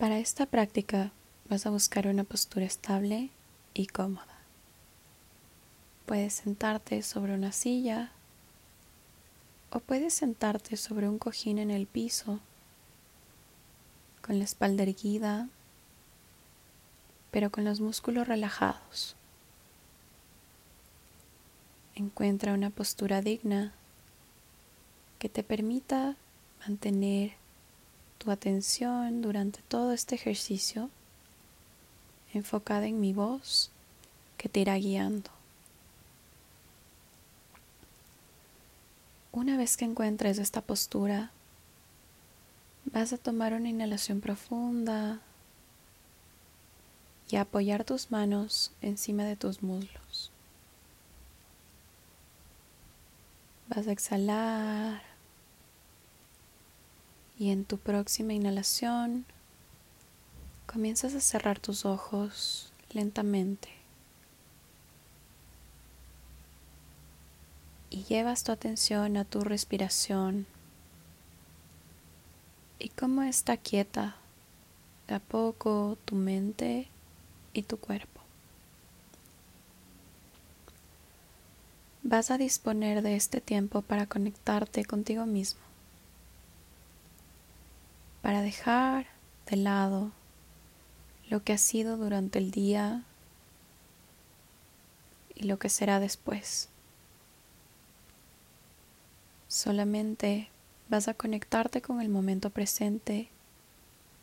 Para esta práctica vas a buscar una postura estable y cómoda. Puedes sentarte sobre una silla o puedes sentarte sobre un cojín en el piso con la espalda erguida pero con los músculos relajados. Encuentra una postura digna que te permita mantener tu atención durante todo este ejercicio enfocada en mi voz que te irá guiando. Una vez que encuentres esta postura, vas a tomar una inhalación profunda y apoyar tus manos encima de tus muslos. Vas a exhalar y en tu próxima inhalación comienzas a cerrar tus ojos lentamente. Y llevas tu atención a tu respiración. Y cómo está quieta de a poco tu mente y tu cuerpo. Vas a disponer de este tiempo para conectarte contigo mismo, para dejar de lado lo que ha sido durante el día y lo que será después. Solamente vas a conectarte con el momento presente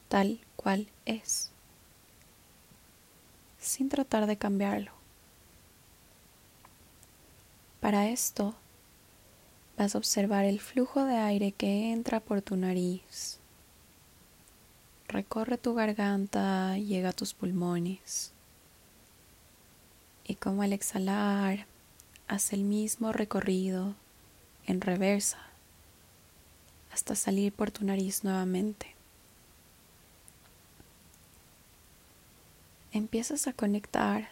tal cual es sin tratar de cambiarlo. Para esto, vas a observar el flujo de aire que entra por tu nariz. Recorre tu garganta, llega a tus pulmones. Y como al exhalar, hace el mismo recorrido en reversa hasta salir por tu nariz nuevamente. empiezas a conectar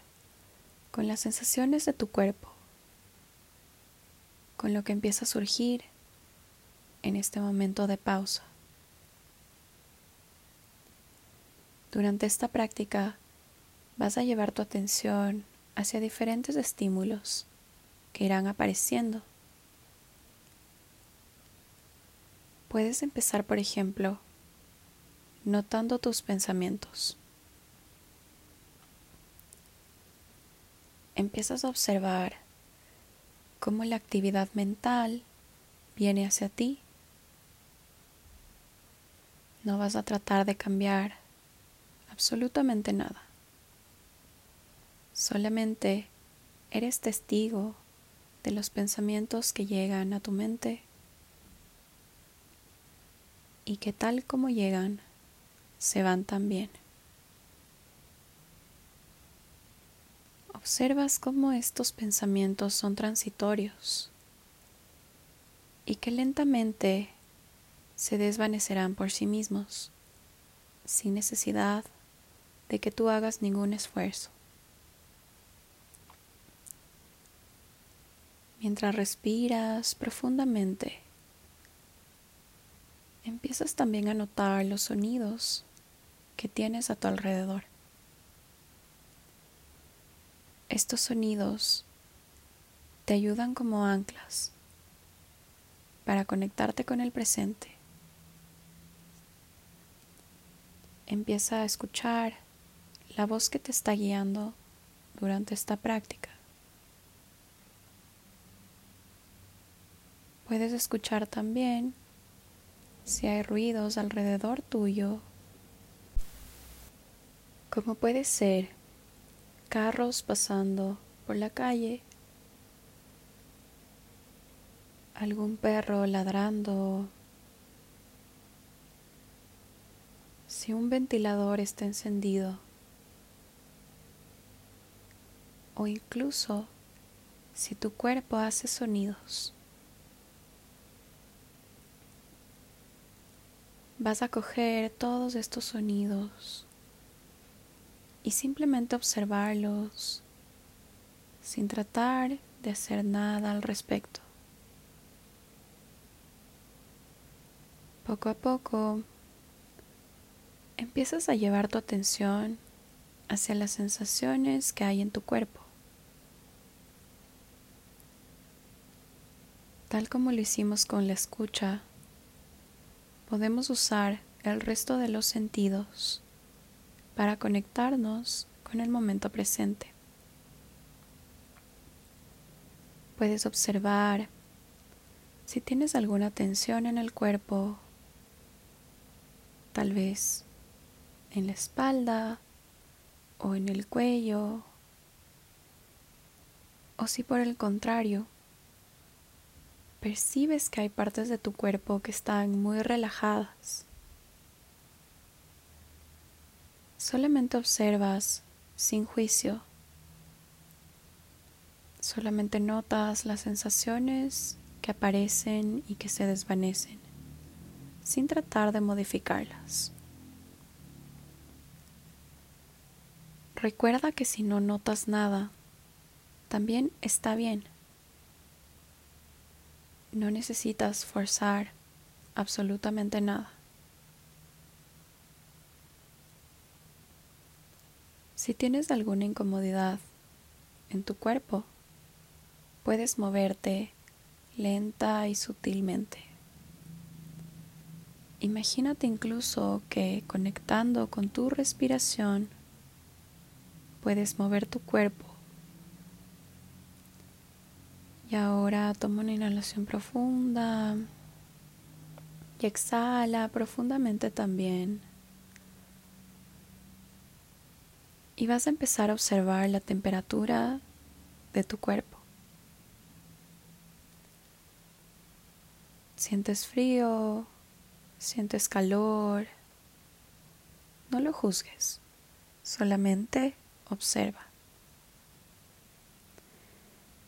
con las sensaciones de tu cuerpo, con lo que empieza a surgir en este momento de pausa. Durante esta práctica vas a llevar tu atención hacia diferentes estímulos que irán apareciendo. Puedes empezar, por ejemplo, notando tus pensamientos. empiezas a observar cómo la actividad mental viene hacia ti. No vas a tratar de cambiar absolutamente nada. Solamente eres testigo de los pensamientos que llegan a tu mente y que tal como llegan, se van también. observas cómo estos pensamientos son transitorios y que lentamente se desvanecerán por sí mismos, sin necesidad de que tú hagas ningún esfuerzo. Mientras respiras profundamente, empiezas también a notar los sonidos que tienes a tu alrededor. Estos sonidos te ayudan como anclas para conectarte con el presente. Empieza a escuchar la voz que te está guiando durante esta práctica. Puedes escuchar también si hay ruidos alrededor tuyo, como puede ser carros pasando por la calle, algún perro ladrando, si un ventilador está encendido o incluso si tu cuerpo hace sonidos. Vas a coger todos estos sonidos y simplemente observarlos sin tratar de hacer nada al respecto. Poco a poco empiezas a llevar tu atención hacia las sensaciones que hay en tu cuerpo. Tal como lo hicimos con la escucha, podemos usar el resto de los sentidos para conectarnos con el momento presente. Puedes observar si tienes alguna tensión en el cuerpo, tal vez en la espalda o en el cuello, o si por el contrario percibes que hay partes de tu cuerpo que están muy relajadas. Solamente observas sin juicio. Solamente notas las sensaciones que aparecen y que se desvanecen, sin tratar de modificarlas. Recuerda que si no notas nada, también está bien. No necesitas forzar absolutamente nada. Si tienes alguna incomodidad en tu cuerpo, puedes moverte lenta y sutilmente. Imagínate incluso que conectando con tu respiración puedes mover tu cuerpo ahora toma una inhalación profunda y exhala profundamente también. Y vas a empezar a observar la temperatura de tu cuerpo. Sientes frío, sientes calor. No lo juzgues, solamente observa.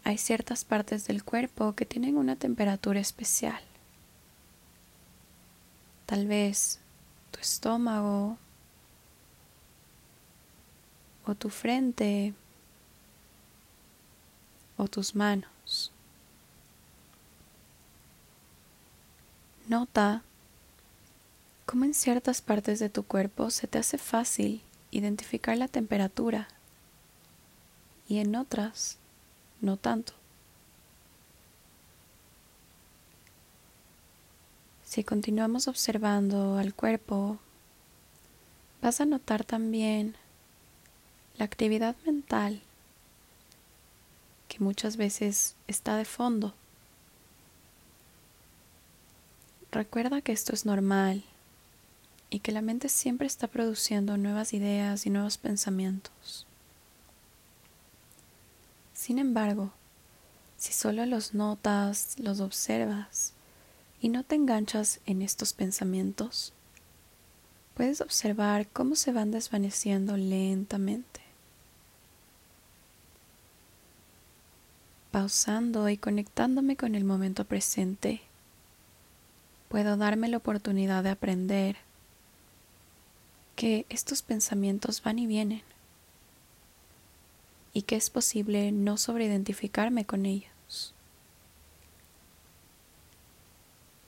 Hay ciertas partes del cuerpo que tienen una temperatura especial. Tal vez tu estómago o tu frente o tus manos. Nota cómo en ciertas partes de tu cuerpo se te hace fácil identificar la temperatura y en otras no tanto. Si continuamos observando al cuerpo, vas a notar también la actividad mental que muchas veces está de fondo. Recuerda que esto es normal y que la mente siempre está produciendo nuevas ideas y nuevos pensamientos. Sin embargo, si solo los notas, los observas y no te enganchas en estos pensamientos, puedes observar cómo se van desvaneciendo lentamente. Pausando y conectándome con el momento presente, puedo darme la oportunidad de aprender que estos pensamientos van y vienen y que es posible no sobreidentificarme con ellos.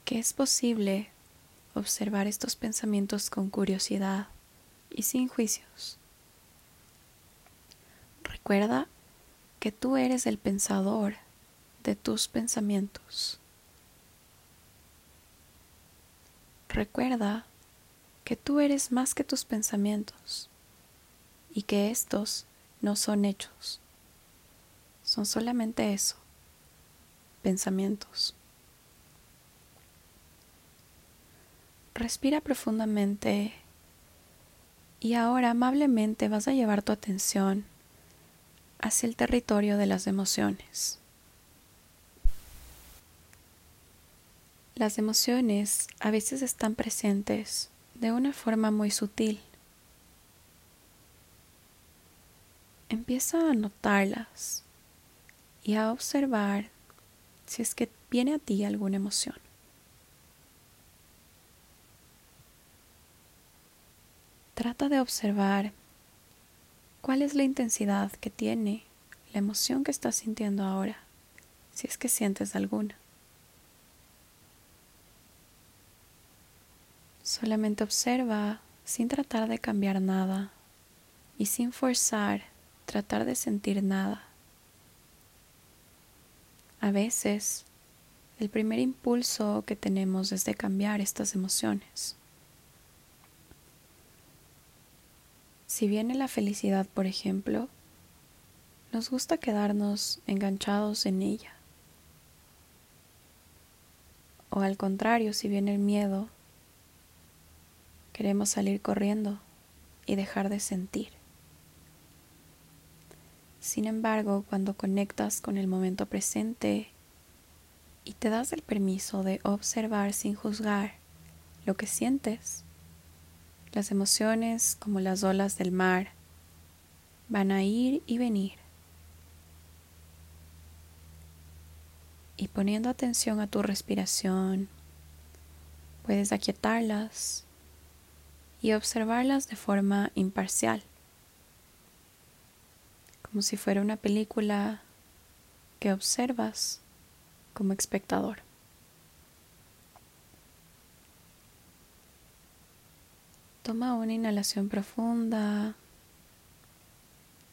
Que es posible observar estos pensamientos con curiosidad y sin juicios. Recuerda que tú eres el pensador de tus pensamientos. Recuerda que tú eres más que tus pensamientos y que estos no son hechos, son solamente eso, pensamientos. Respira profundamente y ahora amablemente vas a llevar tu atención hacia el territorio de las emociones. Las emociones a veces están presentes de una forma muy sutil. Empieza a notarlas y a observar si es que viene a ti alguna emoción. Trata de observar cuál es la intensidad que tiene la emoción que estás sintiendo ahora, si es que sientes alguna. Solamente observa sin tratar de cambiar nada y sin forzar tratar de sentir nada. A veces, el primer impulso que tenemos es de cambiar estas emociones. Si viene la felicidad, por ejemplo, nos gusta quedarnos enganchados en ella. O al contrario, si viene el miedo, queremos salir corriendo y dejar de sentir. Sin embargo, cuando conectas con el momento presente y te das el permiso de observar sin juzgar lo que sientes, las emociones como las olas del mar van a ir y venir. Y poniendo atención a tu respiración, puedes aquietarlas y observarlas de forma imparcial como si fuera una película que observas como espectador. Toma una inhalación profunda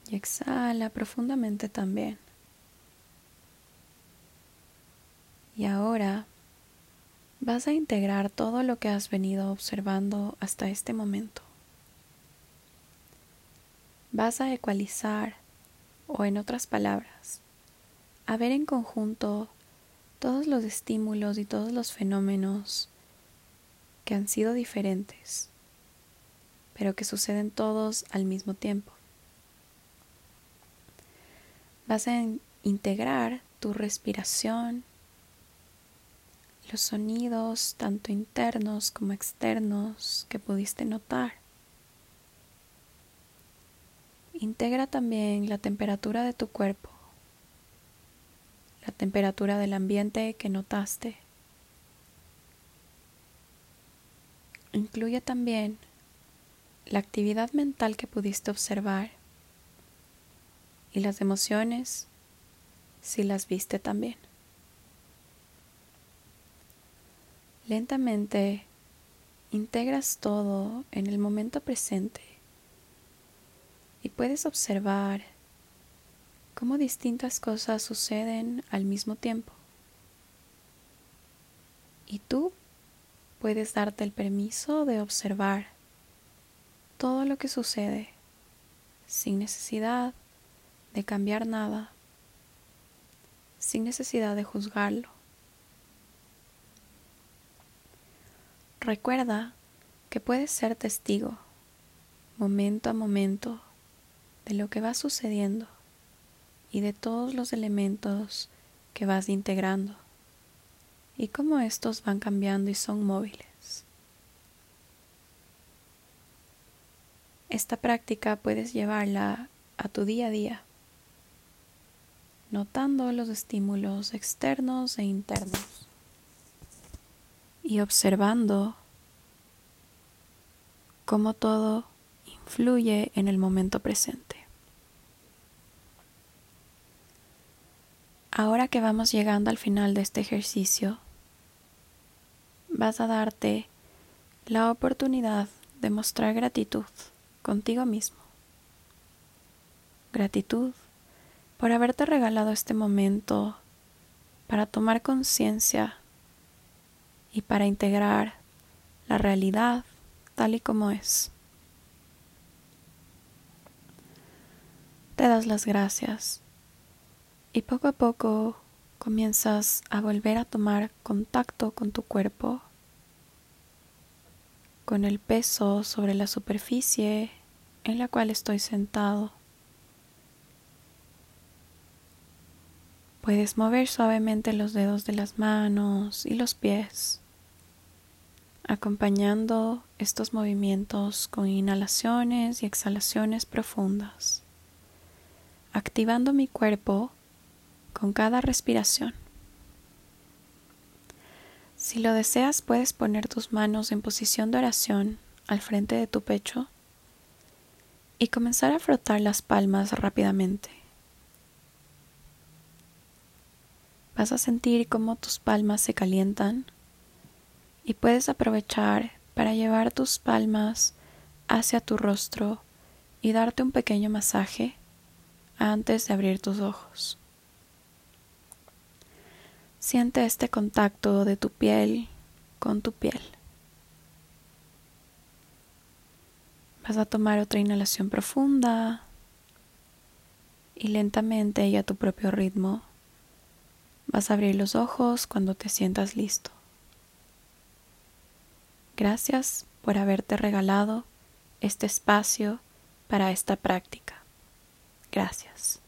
y exhala profundamente también. Y ahora vas a integrar todo lo que has venido observando hasta este momento. Vas a ecualizar o en otras palabras, a ver en conjunto todos los estímulos y todos los fenómenos que han sido diferentes, pero que suceden todos al mismo tiempo. Vas a integrar tu respiración, los sonidos tanto internos como externos que pudiste notar Integra también la temperatura de tu cuerpo, la temperatura del ambiente que notaste. Incluye también la actividad mental que pudiste observar y las emociones si las viste también. Lentamente integras todo en el momento presente y puedes observar cómo distintas cosas suceden al mismo tiempo. Y tú puedes darte el permiso de observar todo lo que sucede sin necesidad de cambiar nada, sin necesidad de juzgarlo. Recuerda que puedes ser testigo momento a momento de lo que va sucediendo y de todos los elementos que vas integrando y cómo estos van cambiando y son móviles. Esta práctica puedes llevarla a tu día a día, notando los estímulos externos e internos y observando cómo todo influye en el momento presente. Ahora que vamos llegando al final de este ejercicio, vas a darte la oportunidad de mostrar gratitud contigo mismo. Gratitud por haberte regalado este momento para tomar conciencia y para integrar la realidad tal y como es. Te das las gracias y poco a poco comienzas a volver a tomar contacto con tu cuerpo, con el peso sobre la superficie en la cual estoy sentado. Puedes mover suavemente los dedos de las manos y los pies, acompañando estos movimientos con inhalaciones y exhalaciones profundas, activando mi cuerpo con cada respiración. Si lo deseas, puedes poner tus manos en posición de oración al frente de tu pecho y comenzar a frotar las palmas rápidamente. Vas a sentir cómo tus palmas se calientan y puedes aprovechar para llevar tus palmas hacia tu rostro y darte un pequeño masaje antes de abrir tus ojos. Siente este contacto de tu piel con tu piel. Vas a tomar otra inhalación profunda y lentamente y a tu propio ritmo vas a abrir los ojos cuando te sientas listo. Gracias por haberte regalado este espacio para esta práctica. Gracias.